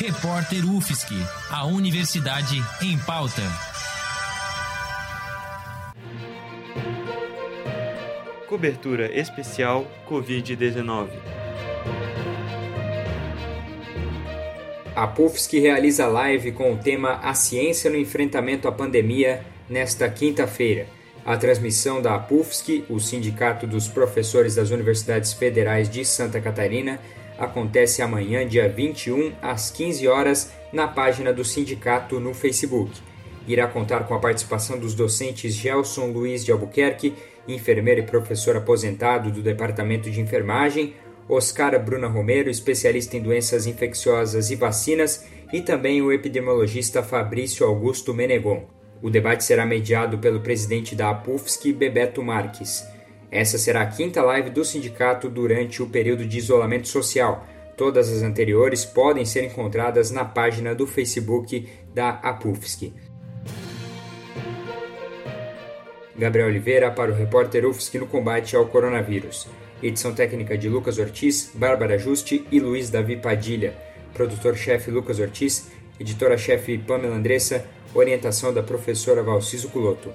Repórter UFSC, a Universidade em Pauta. Cobertura especial Covid-19. A PUFSC realiza live com o tema A Ciência no Enfrentamento à Pandemia nesta quinta-feira. A transmissão da PUFSC, o Sindicato dos Professores das Universidades Federais de Santa Catarina, acontece amanhã, dia 21, às 15 horas, na página do sindicato no Facebook. Irá contar com a participação dos docentes Gelson Luiz de Albuquerque, enfermeiro e professor aposentado do Departamento de Enfermagem, Oscar Bruna Romero, especialista em doenças infecciosas e vacinas, e também o epidemiologista Fabrício Augusto Menegon. O debate será mediado pelo presidente da APUFSC, Bebeto Marques. Essa será a quinta live do sindicato durante o período de isolamento social. Todas as anteriores podem ser encontradas na página do Facebook da APUFSC. Gabriel Oliveira para o repórter UFSC no combate ao coronavírus. Edição técnica de Lucas Ortiz, Bárbara Juste e Luiz Davi Padilha. Produtor-chefe Lucas Ortiz, editora-chefe Pamela Andressa, orientação da professora Valciso Culoto.